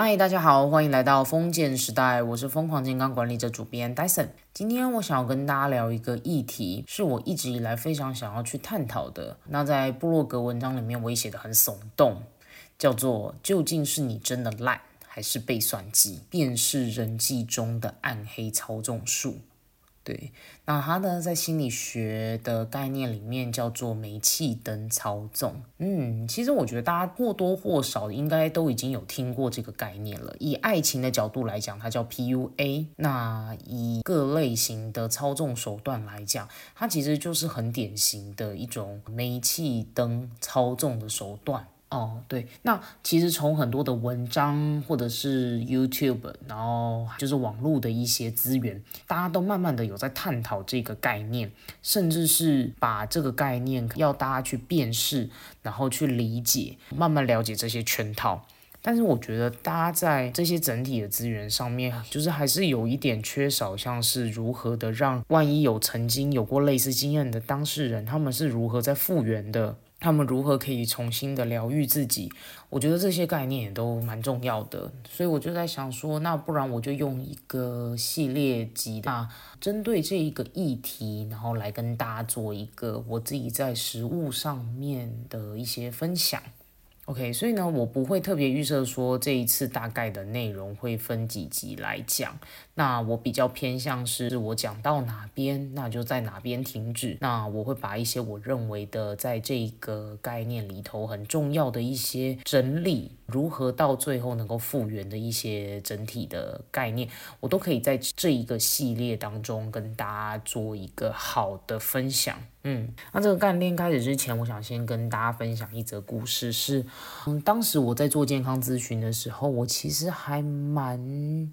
嗨，大家好，欢迎来到封建时代，我是疯狂健康管理者主编 Dyson。今天我想要跟大家聊一个议题，是我一直以来非常想要去探讨的。那在部落格文章里面，我也写的很耸动，叫做“究竟是你真的烂，还是被算计？便是人际中的暗黑操纵术。”对，那它呢，在心理学的概念里面叫做煤气灯操纵。嗯，其实我觉得大家或多或少应该都已经有听过这个概念了。以爱情的角度来讲，它叫 PUA；那以各类型的操纵手段来讲，它其实就是很典型的一种煤气灯操纵的手段。哦，对，那其实从很多的文章或者是 YouTube，然后就是网络的一些资源，大家都慢慢的有在探讨这个概念，甚至是把这个概念要大家去辨识，然后去理解，慢慢了解这些圈套。但是我觉得大家在这些整体的资源上面，就是还是有一点缺少，像是如何的让万一有曾经有过类似经验的当事人，他们是如何在复原的。他们如何可以重新的疗愈自己？我觉得这些概念也都蛮重要的，所以我就在想说，那不然我就用一个系列集，那针对这一个议题，然后来跟大家做一个我自己在实物上面的一些分享。OK，所以呢，我不会特别预设说这一次大概的内容会分几集来讲。那我比较偏向是我讲到哪边，那就在哪边停止。那我会把一些我认为的在这个概念里头很重要的一些整理，如何到最后能够复原的一些整体的概念，我都可以在这一个系列当中跟大家做一个好的分享。嗯，那这个概念开始之前，我想先跟大家分享一则故事，是嗯，当时我在做健康咨询的时候，我其实还蛮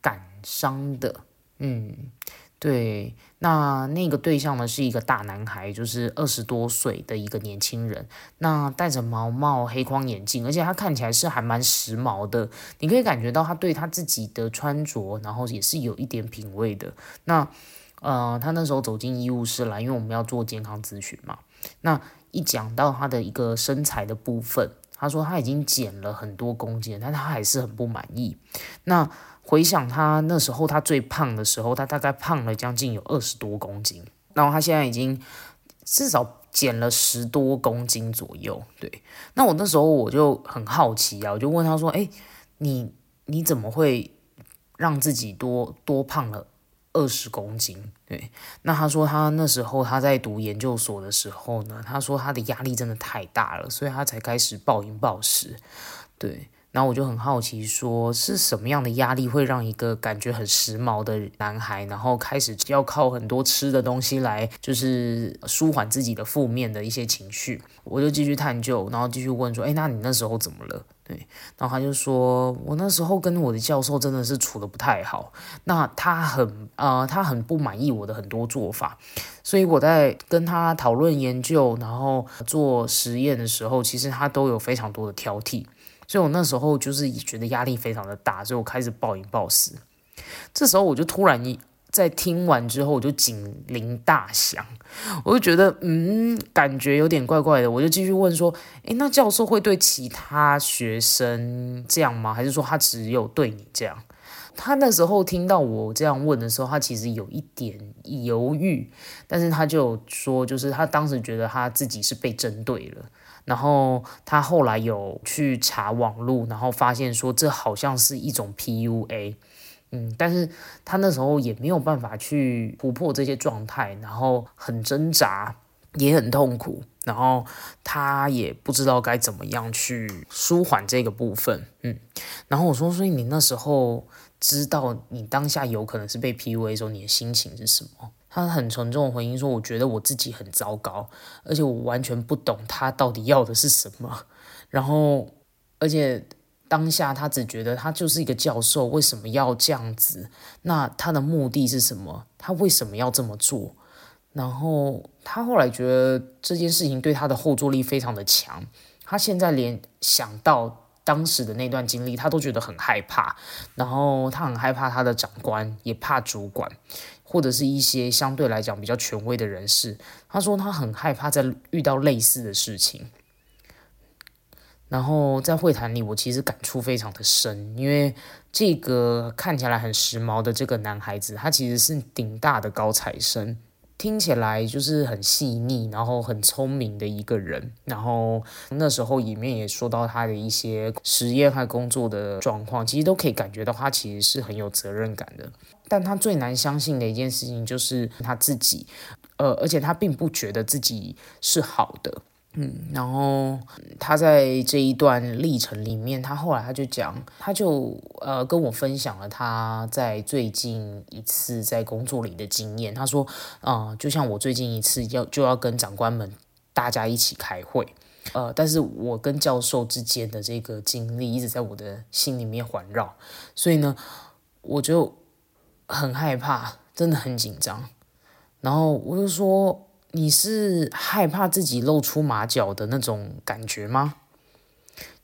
感伤的。嗯，对，那那个对象呢是一个大男孩，就是二十多岁的一个年轻人，那戴着毛帽、黑框眼镜，而且他看起来是还蛮时髦的，你可以感觉到他对他自己的穿着，然后也是有一点品味的。那呃，他那时候走进医务室来，因为我们要做健康咨询嘛。那一讲到他的一个身材的部分，他说他已经减了很多公斤，但他还是很不满意。那回想他那时候他最胖的时候，他大概胖了将近有二十多公斤，然后他现在已经至少减了十多公斤左右。对，那我那时候我就很好奇啊，我就问他说：“哎，你你怎么会让自己多多胖了？”二十公斤，对。那他说他那时候他在读研究所的时候呢，他说他的压力真的太大了，所以他才开始暴饮暴食，对。然后我就很好奇，说是什么样的压力会让一个感觉很时髦的男孩，然后开始要靠很多吃的东西来，就是舒缓自己的负面的一些情绪。我就继续探究，然后继续问说，哎，那你那时候怎么了？对，然后他就说，我那时候跟我的教授真的是处的不太好，那他很呃，他很不满意我的很多做法，所以我在跟他讨论研究，然后做实验的时候，其实他都有非常多的挑剔。所以我那时候就是觉得压力非常的大，所以我开始暴饮暴食。这时候我就突然一在听完之后，我就警铃大响，我就觉得嗯，感觉有点怪怪的。我就继续问说：“诶，那教授会对其他学生这样吗？还是说他只有对你这样？”他那时候听到我这样问的时候，他其实有一点犹豫，但是他就说，就是他当时觉得他自己是被针对了。然后他后来有去查网络，然后发现说这好像是一种 PUA，嗯，但是他那时候也没有办法去突破这些状态，然后很挣扎，也很痛苦，然后他也不知道该怎么样去舒缓这个部分，嗯，然后我说，所以你那时候知道你当下有可能是被 PUA 的时候，你的心情是什么？他很沉重的回应说：“我觉得我自己很糟糕，而且我完全不懂他到底要的是什么。然后，而且当下他只觉得他就是一个教授，为什么要这样子？那他的目的是什么？他为什么要这么做？然后他后来觉得这件事情对他的后坐力非常的强。他现在连想到当时的那段经历，他都觉得很害怕。然后他很害怕他的长官，也怕主管。”或者是一些相对来讲比较权威的人士，他说他很害怕在遇到类似的事情。然后在会谈里，我其实感触非常的深，因为这个看起来很时髦的这个男孩子，他其实是顶大的高材生。听起来就是很细腻，然后很聪明的一个人。然后那时候里面也说到他的一些实验和工作的状况，其实都可以感觉到他其实是很有责任感的。但他最难相信的一件事情就是他自己，呃，而且他并不觉得自己是好的。嗯，然后他在这一段历程里面，他后来他就讲，他就呃跟我分享了他在最近一次在工作里的经验。他说，啊，就像我最近一次要就要跟长官们大家一起开会，呃，但是我跟教授之间的这个经历一直在我的心里面环绕，所以呢，我就很害怕，真的很紧张。然后我就说。你是害怕自己露出马脚的那种感觉吗？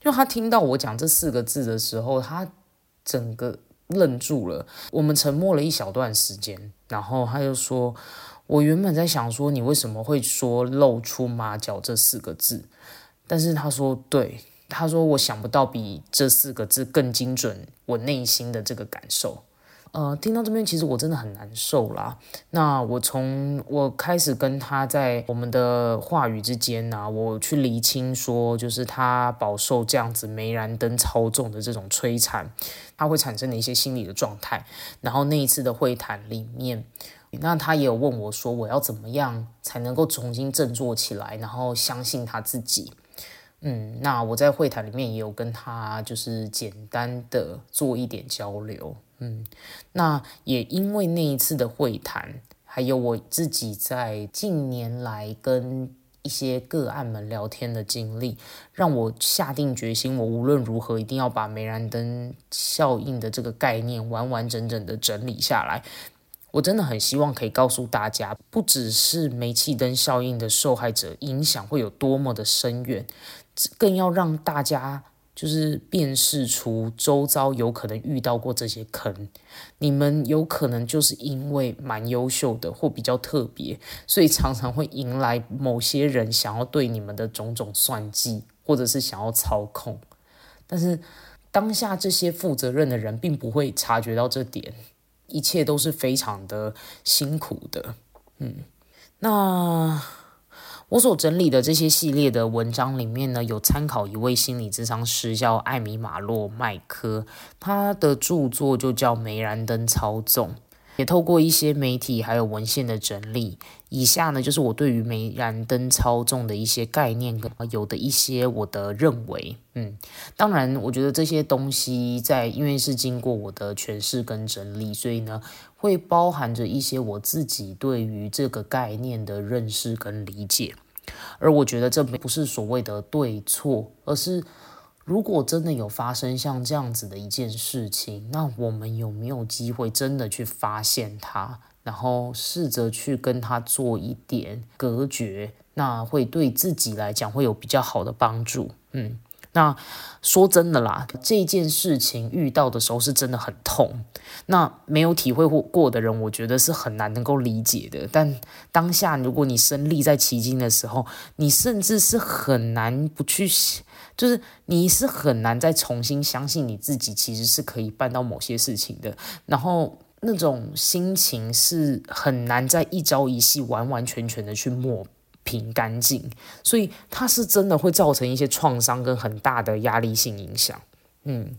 就他听到我讲这四个字的时候，他整个愣住了。我们沉默了一小段时间，然后他就说：“我原本在想说，你为什么会说露出马脚这四个字？但是他说，对，他说我想不到比这四个字更精准我内心的这个感受。”呃，听到这边其实我真的很难受啦。那我从我开始跟他在我们的话语之间呢，我去厘清说，就是他饱受这样子煤燃灯操纵的这种摧残，他会产生的一些心理的状态。然后那一次的会谈里面，那他也有问我说，我要怎么样才能够重新振作起来，然后相信他自己。嗯，那我在会谈里面也有跟他就是简单的做一点交流。嗯，那也因为那一次的会谈，还有我自己在近年来跟一些个案们聊天的经历，让我下定决心，我无论如何一定要把煤燃灯效应的这个概念完完整整的整理下来。我真的很希望可以告诉大家，不只是煤气灯效应的受害者影响会有多么的深远，更要让大家。就是辨识出周遭有可能遇到过这些坑，你们有可能就是因为蛮优秀的或比较特别，所以常常会迎来某些人想要对你们的种种算计，或者是想要操控。但是当下这些负责任的人并不会察觉到这点，一切都是非常的辛苦的。嗯，那。我所整理的这些系列的文章里面呢，有参考一位心理咨商师，叫艾米马洛麦克，他的著作就叫《梅兰灯操纵》，也透过一些媒体还有文献的整理。以下呢，就是我对于煤燃灯操纵的一些概念跟有的一些我的认为。嗯，当然，我觉得这些东西在因为是经过我的诠释跟整理，所以呢。会包含着一些我自己对于这个概念的认识跟理解，而我觉得这不是所谓的对错，而是如果真的有发生像这样子的一件事情，那我们有没有机会真的去发现它，然后试着去跟它做一点隔绝，那会对自己来讲会有比较好的帮助。嗯。那说真的啦，这件事情遇到的时候是真的很痛。那没有体会过过的人，我觉得是很难能够理解的。但当下如果你身历在其境的时候，你甚至是很难不去，就是你是很难再重新相信你自己其实是可以办到某些事情的。然后那种心情是很难在一朝一夕完完全全的去抹。平干净，所以它是真的会造成一些创伤跟很大的压力性影响，嗯。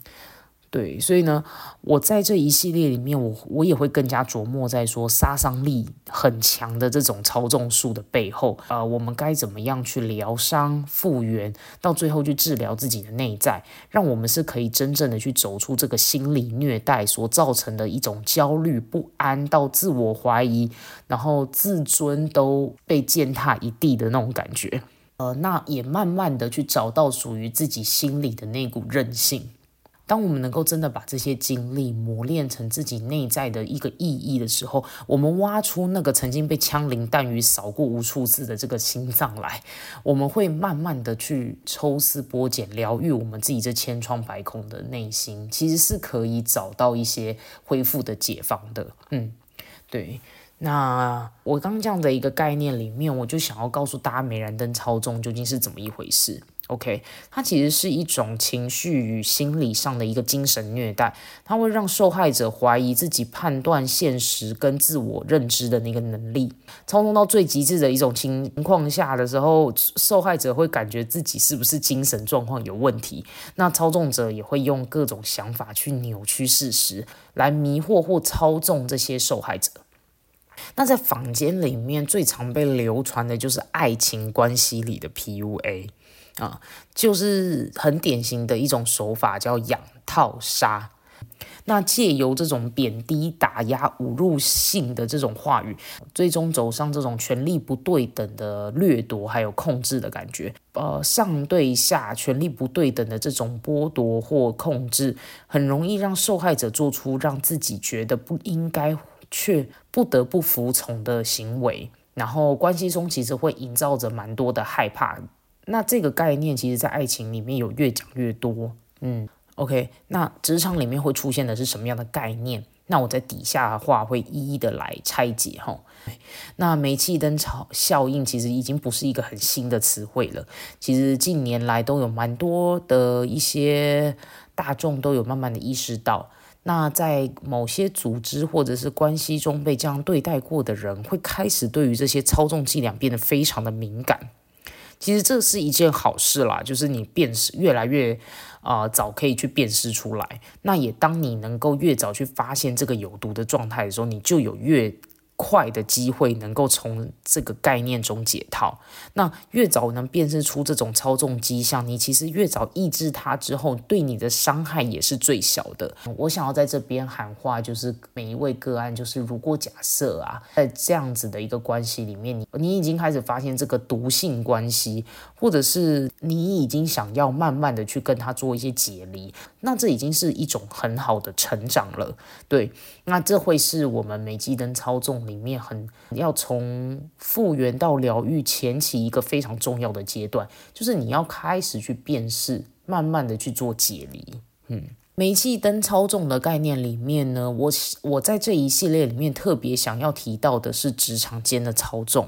对，所以呢，我在这一系列里面，我我也会更加琢磨在说杀伤力很强的这种操纵术的背后，呃，我们该怎么样去疗伤、复原，到最后去治疗自己的内在，让我们是可以真正的去走出这个心理虐待所造成的一种焦虑不安，到自我怀疑，然后自尊都被践踏一地的那种感觉，呃，那也慢慢的去找到属于自己心里的那股韧性。当我们能够真的把这些经历磨练成自己内在的一个意义的时候，我们挖出那个曾经被枪林弹雨扫过无数次的这个心脏来，我们会慢慢的去抽丝剥茧，疗愈我们自己这千疮百孔的内心，其实是可以找到一些恢复的解放的。嗯，对。那我刚刚这样的一个概念里面，我就想要告诉大家，美燃灯操纵究竟是怎么一回事。OK，它其实是一种情绪与心理上的一个精神虐待，它会让受害者怀疑自己判断现实跟自我认知的那个能力。操纵到最极致的一种情况下的时候，受害者会感觉自己是不是精神状况有问题，那操纵者也会用各种想法去扭曲事实，来迷惑或操纵这些受害者。那在坊间里面最常被流传的就是爱情关系里的 PUA。啊，就是很典型的一种手法，叫养套杀。那借由这种贬低、打压、侮辱性的这种话语，最终走上这种权力不对等的掠夺，还有控制的感觉。呃，上对下权力不对等的这种剥夺或控制，很容易让受害者做出让自己觉得不应该却不得不服从的行为。然后关系中其实会营造着蛮多的害怕。那这个概念其实，在爱情里面有越讲越多。嗯，OK，那职场里面会出现的是什么样的概念？那我在底下的话会一一的来拆解哈。那煤气灯效效应其实已经不是一个很新的词汇了，其实近年来都有蛮多的一些大众都有慢慢的意识到，那在某些组织或者是关系中被这样对待过的人，会开始对于这些操纵伎俩变得非常的敏感。其实这是一件好事啦，就是你辨识越来越啊早可以去辨识出来。那也当你能够越早去发现这个有毒的状态的时候，你就有越。快的机会能够从这个概念中解套，那越早能辨识出这种操纵迹象，你其实越早抑制它之后，对你的伤害也是最小的。我想要在这边喊话，就是每一位个案，就是如果假设啊，在这样子的一个关系里面，你你已经开始发现这个毒性关系，或者是你已经想要慢慢的去跟他做一些解离，那这已经是一种很好的成长了。对，那这会是我们煤机灯操纵。里面很要从复原到疗愈前期一个非常重要的阶段，就是你要开始去辨识，慢慢的去做解离。嗯，煤气灯操纵的概念里面呢，我我在这一系列里面特别想要提到的是职场间的操纵，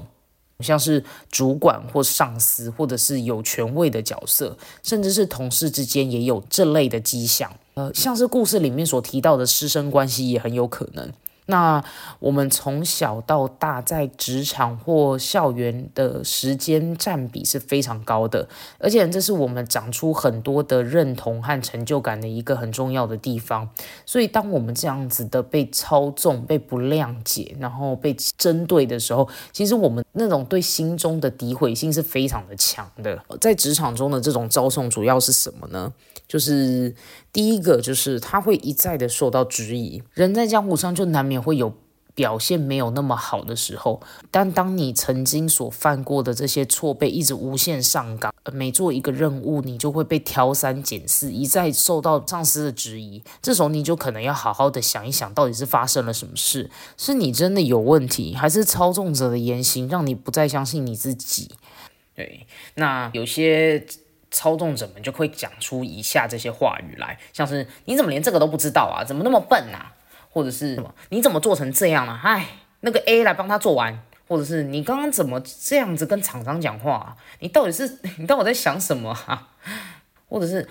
像是主管或上司，或者是有权位的角色，甚至是同事之间也有这类的迹象。呃，像是故事里面所提到的师生关系也很有可能。那我们从小到大在职场或校园的时间占比是非常高的，而且这是我们长出很多的认同和成就感的一个很重要的地方。所以，当我们这样子的被操纵、被不谅解，然后被针对的时候，其实我们那种对心中的诋毁性是非常的强的。在职场中的这种遭送主要是什么呢？就是第一个，就是他会一再的受到质疑。人在江湖上就难免会有表现没有那么好的时候，但当你曾经所犯过的这些错被一直无限上纲，每做一个任务，你就会被挑三拣四，一再受到上司的质疑。这时候你就可能要好好的想一想，到底是发生了什么事？是你真的有问题，还是操纵者的言行让你不再相信你自己？对，那有些。操纵者们就会讲出以下这些话语来，像是你怎么连这个都不知道啊？怎么那么笨啊？或者是什么？你怎么做成这样啊？唉，那个 A 来帮他做完，或者是你刚刚怎么这样子跟厂商讲话？你到底是 你到底在想什么啊？或者是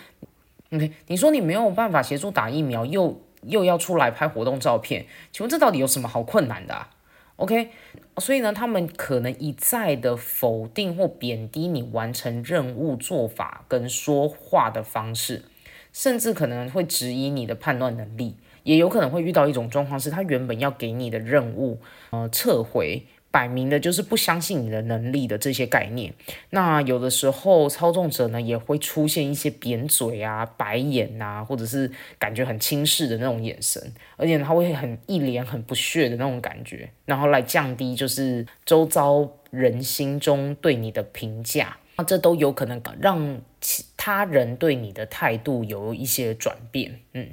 ，OK，你说你没有办法协助打疫苗，又又要出来拍活动照片，请问这到底有什么好困难的？OK，所以呢，他们可能一再的否定或贬低你完成任务做法跟说话的方式，甚至可能会质疑你的判断能力，也有可能会遇到一种状况，是他原本要给你的任务，呃，撤回。摆明的就是不相信你的能力的这些概念。那有的时候操纵者呢也会出现一些扁嘴啊、白眼呐，或者是感觉很轻视的那种眼神，而且他会很一脸很不屑的那种感觉，然后来降低就是周遭人心中对你的评价。那这都有可能让其他人对你的态度有一些转变。嗯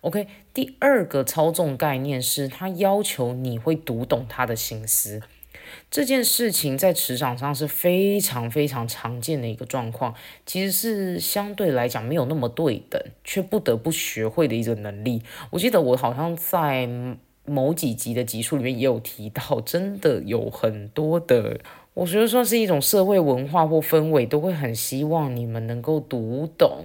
，OK。第二个操纵概念是他要求你会读懂他的心思。这件事情在职场上是非常非常常见的一个状况，其实是相对来讲没有那么对等，却不得不学会的一个能力。我记得我好像在某几集的集数里面也有提到，真的有很多的我觉得算是一种社会文化或氛围，都会很希望你们能够读懂。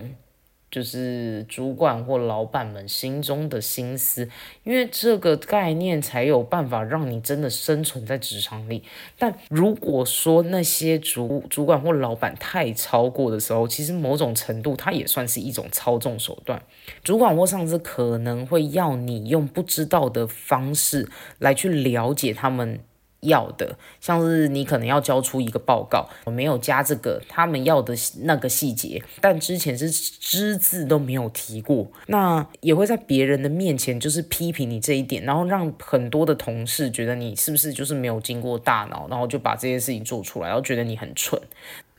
就是主管或老板们心中的心思，因为这个概念才有办法让你真的生存在职场里。但如果说那些主主管或老板太超过的时候，其实某种程度它也算是一种操纵手段。主管或上司可能会要你用不知道的方式来去了解他们。要的，像是你可能要交出一个报告，我没有加这个他们要的那个细节，但之前是只字都没有提过，那也会在别人的面前就是批评你这一点，然后让很多的同事觉得你是不是就是没有经过大脑，然后就把这件事情做出来，然后觉得你很蠢。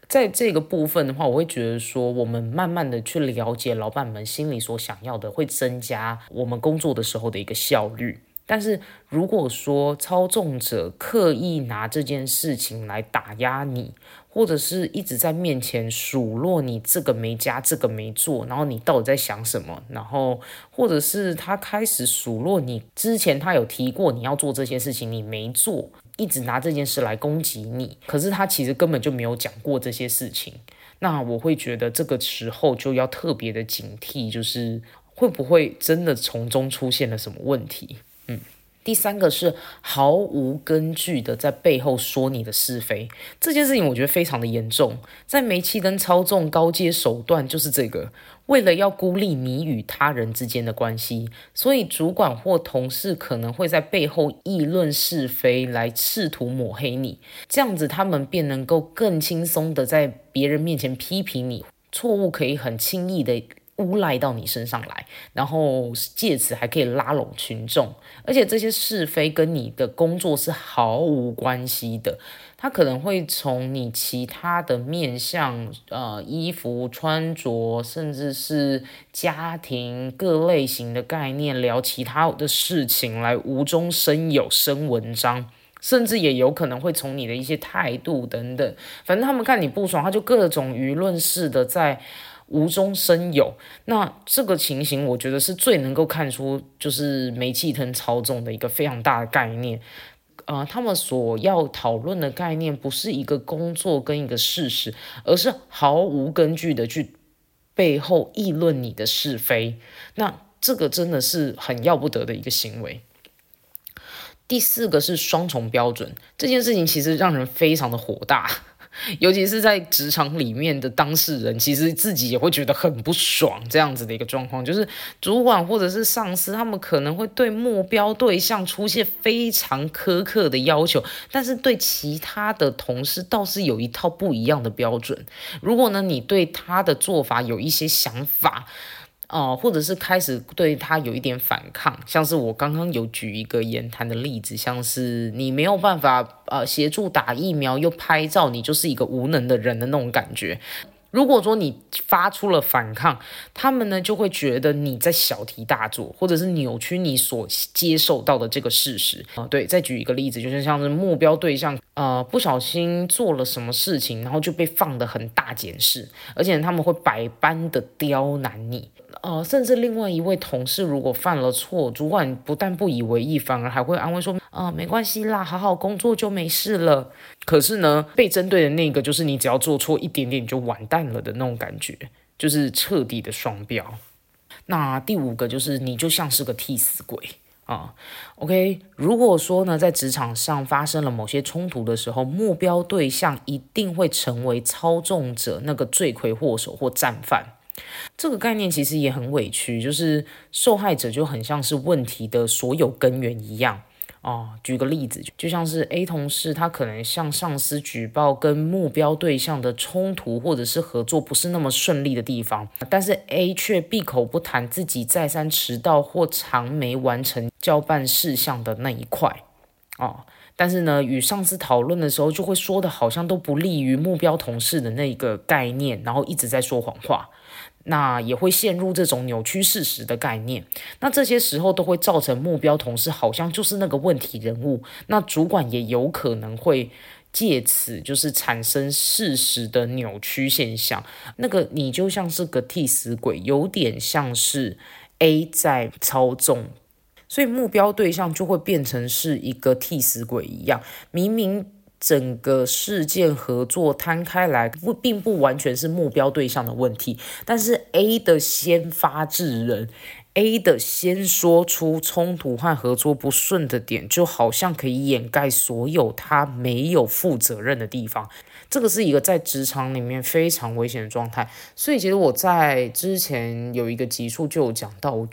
在这个部分的话，我会觉得说，我们慢慢的去了解老板们心里所想要的，会增加我们工作的时候的一个效率。但是如果说操纵者刻意拿这件事情来打压你，或者是一直在面前数落你这个没加这个没做，然后你到底在想什么？然后或者是他开始数落你之前他有提过你要做这些事情你没做，一直拿这件事来攻击你，可是他其实根本就没有讲过这些事情。那我会觉得这个时候就要特别的警惕，就是会不会真的从中出现了什么问题？嗯，第三个是毫无根据的在背后说你的是非，这件事情我觉得非常的严重。在煤气灯操纵高阶手段就是这个，为了要孤立你与他人之间的关系，所以主管或同事可能会在背后议论是非，来试图抹黑你，这样子他们便能够更轻松的在别人面前批评你，错误可以很轻易的。诬赖到你身上来，然后借此还可以拉拢群众，而且这些是非跟你的工作是毫无关系的。他可能会从你其他的面相，呃，衣服穿着，甚至是家庭各类型的概念，聊其他的事情来无中生有、生文章，甚至也有可能会从你的一些态度等等，反正他们看你不爽，他就各种舆论式的在。无中生有，那这个情形，我觉得是最能够看出，就是煤气灯操纵的一个非常大的概念。呃，他们所要讨论的概念，不是一个工作跟一个事实，而是毫无根据的去背后议论你的是非。那这个真的是很要不得的一个行为。第四个是双重标准，这件事情其实让人非常的火大。尤其是在职场里面的当事人，其实自己也会觉得很不爽。这样子的一个状况，就是主管或者是上司，他们可能会对目标对象出现非常苛刻的要求，但是对其他的同事倒是有一套不一样的标准。如果呢，你对他的做法有一些想法。哦，或者是开始对他有一点反抗，像是我刚刚有举一个言谈的例子，像是你没有办法呃协助打疫苗又拍照，你就是一个无能的人的那种感觉。如果说你发出了反抗，他们呢就会觉得你在小题大做，或者是扭曲你所接受到的这个事实啊。对，再举一个例子，就是像是目标对象呃不小心做了什么事情，然后就被放的很大检视，而且他们会百般的刁难你。呃，甚至另外一位同事如果犯了错，主管不但不以为意，反而还会安慰说：“啊，没关系啦，好好工作就没事了。”可是呢，被针对的那个就是你，只要做错一点点就完蛋了的那种感觉，就是彻底的双标。那第五个就是你就像是个替死鬼啊。OK，如果说呢，在职场上发生了某些冲突的时候，目标对象一定会成为操纵者那个罪魁祸首或战犯。这个概念其实也很委屈，就是受害者就很像是问题的所有根源一样哦。举个例子，就像是 A 同事，他可能向上司举报跟目标对象的冲突，或者是合作不是那么顺利的地方，但是 A 却闭口不谈自己再三迟到或长没完成交办事项的那一块哦。但是呢，与上司讨论的时候，就会说的好像都不利于目标同事的那个概念，然后一直在说谎话。那也会陷入这种扭曲事实的概念，那这些时候都会造成目标同事好像就是那个问题人物，那主管也有可能会借此就是产生事实的扭曲现象，那个你就像是个替死鬼，有点像是 A 在操纵，所以目标对象就会变成是一个替死鬼一样，明明。整个事件合作摊开来，不并不完全是目标对象的问题，但是 A 的先发制人。A 的先说出冲突和合作不顺的点，就好像可以掩盖所有他没有负责任的地方。这个是一个在职场里面非常危险的状态。所以，其实我在之前有一个集数就有讲到，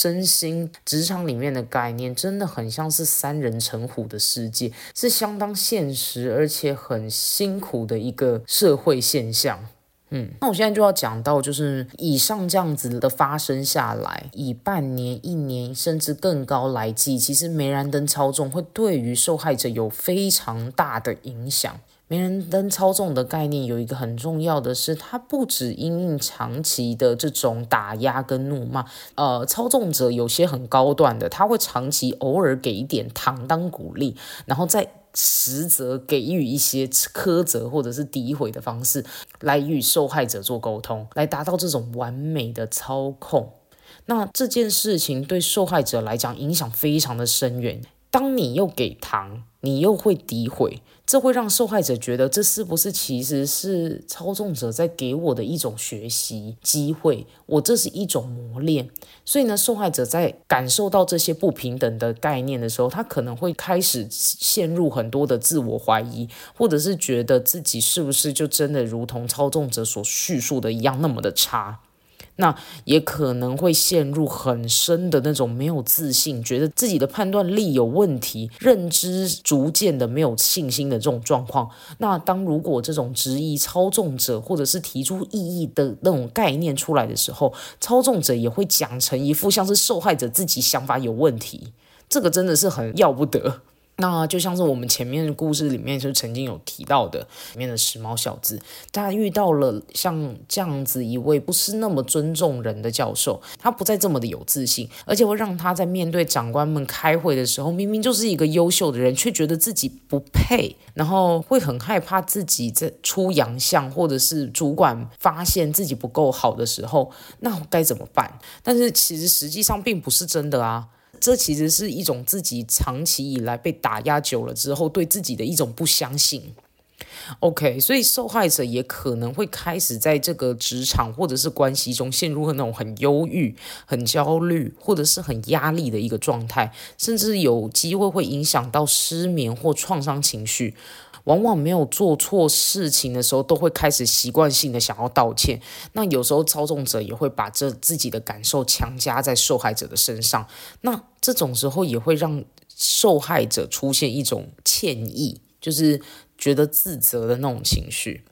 真心职场里面的概念真的很像是三人成虎的世界，是相当现实而且很辛苦的一个社会现象。嗯，那我现在就要讲到，就是以上这样子的发生下来，以半年、一年甚至更高来计，其实梅兰登操纵会对于受害者有非常大的影响。梅兰登操纵的概念有一个很重要的是，它不止因应长期的这种打压跟怒骂，呃，操纵者有些很高段的，他会长期偶尔给一点糖当鼓励，然后再。实则给予一些苛责或者是诋毁的方式，来与受害者做沟通，来达到这种完美的操控。那这件事情对受害者来讲影响非常的深远。当你又给糖，你又会诋毁。这会让受害者觉得，这是不是其实是操纵者在给我的一种学习机会？我这是一种磨练。所以呢，受害者在感受到这些不平等的概念的时候，他可能会开始陷入很多的自我怀疑，或者是觉得自己是不是就真的如同操纵者所叙述的一样那么的差。那也可能会陷入很深的那种没有自信，觉得自己的判断力有问题，认知逐渐的没有信心的这种状况。那当如果这种质疑操纵者或者是提出异议的那种概念出来的时候，操纵者也会讲成一副像是受害者自己想法有问题，这个真的是很要不得。那就像是我们前面故事里面就曾经有提到的，里面的时髦小子，他遇到了像这样子一位不是那么尊重人的教授，他不再这么的有自信，而且会让他在面对长官们开会的时候，明明就是一个优秀的人，却觉得自己不配，然后会很害怕自己在出洋相，或者是主管发现自己不够好的时候，那该怎么办？但是其实实际上并不是真的啊。这其实是一种自己长期以来被打压久了之后对自己的一种不相信。OK，所以受害者也可能会开始在这个职场或者是关系中陷入那种很忧郁、很焦虑或者是很压力的一个状态，甚至有机会会影响到失眠或创伤情绪。往往没有做错事情的时候，都会开始习惯性的想要道歉。那有时候操纵者也会把这自己的感受强加在受害者的身上。那这种时候也会让受害者出现一种歉意，就是觉得自责的那种情绪。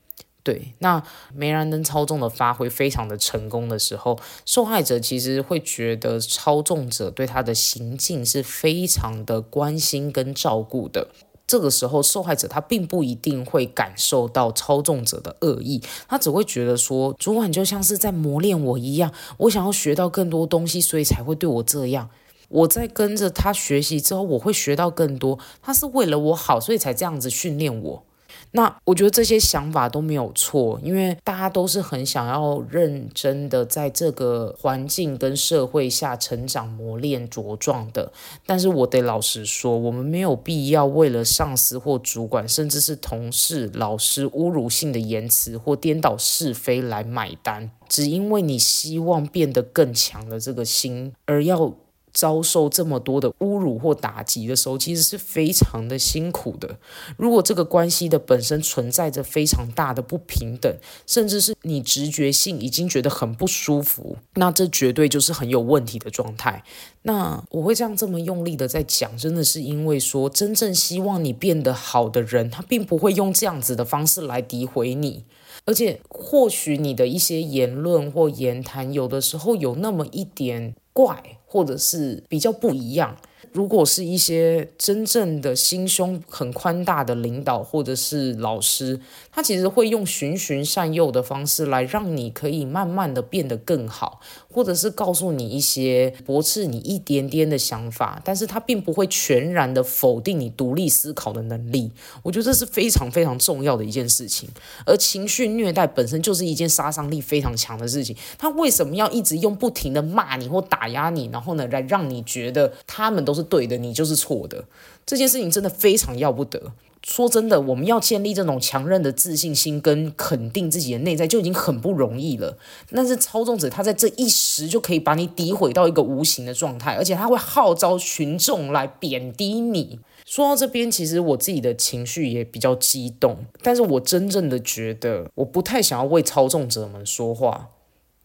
对，那梅兰登操纵的发挥非常的成功的时候，受害者其实会觉得操纵者对他的行径是非常的关心跟照顾的。这个时候，受害者他并不一定会感受到操纵者的恶意，他只会觉得说，主管就像是在磨练我一样，我想要学到更多东西，所以才会对我这样。我在跟着他学习之后，我会学到更多，他是为了我好，所以才这样子训练我。那我觉得这些想法都没有错，因为大家都是很想要认真的在这个环境跟社会下成长、磨练、茁壮的。但是我得老实说，我们没有必要为了上司或主管，甚至是同事、老师侮辱性的言辞或颠倒是非来买单，只因为你希望变得更强的这个心而要。遭受这么多的侮辱或打击的时候，其实是非常的辛苦的。如果这个关系的本身存在着非常大的不平等，甚至是你直觉性已经觉得很不舒服，那这绝对就是很有问题的状态。那我会这样这么用力的在讲，真的是因为说，真正希望你变得好的人，他并不会用这样子的方式来诋毁你，而且或许你的一些言论或言谈，有的时候有那么一点怪。或者是比较不一样。如果是一些真正的心胸很宽大的领导或者是老师，他其实会用循循善诱的方式来让你可以慢慢的变得更好，或者是告诉你一些驳斥你一点点的想法，但是他并不会全然的否定你独立思考的能力。我觉得这是非常非常重要的一件事情。而情绪虐待本身就是一件杀伤力非常强的事情，他为什么要一直用不停的骂你或打压你，然后呢来让你觉得他们都是对的，你就是错的。这件事情真的非常要不得。说真的，我们要建立这种强韧的自信心跟肯定自己的内在就已经很不容易了。但是操纵者他在这一时就可以把你诋毁到一个无形的状态，而且他会号召群众来贬低你。说到这边，其实我自己的情绪也比较激动，但是我真正的觉得我不太想要为操纵者们说话，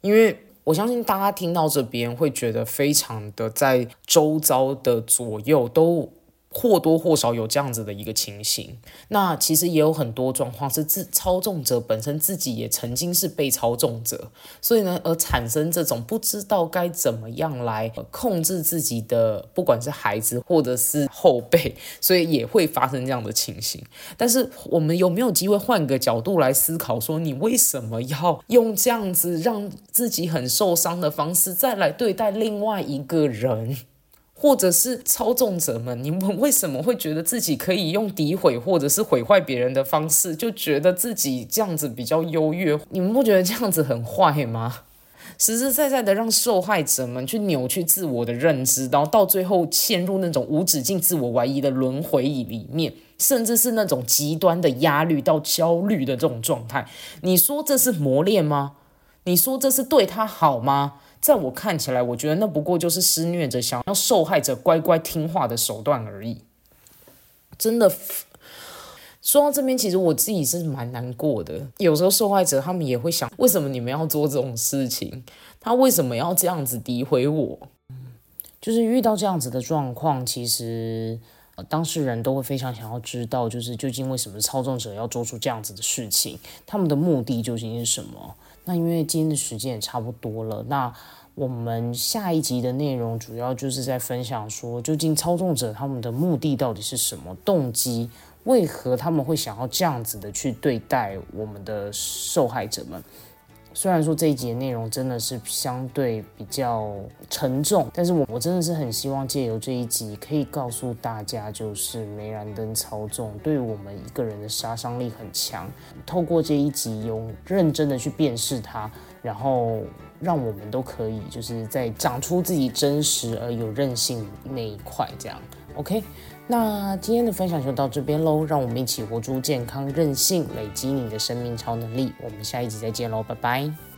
因为。我相信大家听到这边会觉得非常的在周遭的左右都。或多或少有这样子的一个情形，那其实也有很多状况是自操纵者本身自己也曾经是被操纵者，所以呢，而产生这种不知道该怎么样来控制自己的，不管是孩子或者是后辈，所以也会发生这样的情形。但是我们有没有机会换个角度来思考，说你为什么要用这样子让自己很受伤的方式再来对待另外一个人？或者是操纵者们，你们为什么会觉得自己可以用诋毁或者是毁坏别人的方式，就觉得自己这样子比较优越？你们不觉得这样子很坏吗？实实在在的让受害者们去扭曲自我的认知，然后到最后陷入那种无止境自我怀疑的轮回里面，甚至是那种极端的压力到焦虑的这种状态。你说这是磨练吗？你说这是对他好吗？在我看起来，我觉得那不过就是施虐者想要受害者乖乖听话的手段而已。真的，说到这边，其实我自己是蛮难过的。有时候受害者他们也会想，为什么你们要做这种事情？他为什么要这样子诋毁我？就是遇到这样子的状况，其实当事人都会非常想要知道，就是究竟为什么操纵者要做出这样子的事情？他们的目的究竟是什么？那因为今天的时间也差不多了，那我们下一集的内容主要就是在分享说，究竟操纵者他们的目的到底是什么，动机为何他们会想要这样子的去对待我们的受害者们。虽然说这一集的内容真的是相对比较沉重，但是我我真的是很希望借由这一集可以告诉大家，就是梅兰登操纵对我们一个人的杀伤力很强。透过这一集，用认真的去辨识它，然后让我们都可以就是在长出自己真实而有韧性那一块，这样 OK。那今天的分享就到这边喽，让我们一起活出健康任性，累积你的生命超能力。我们下一集再见喽，拜拜。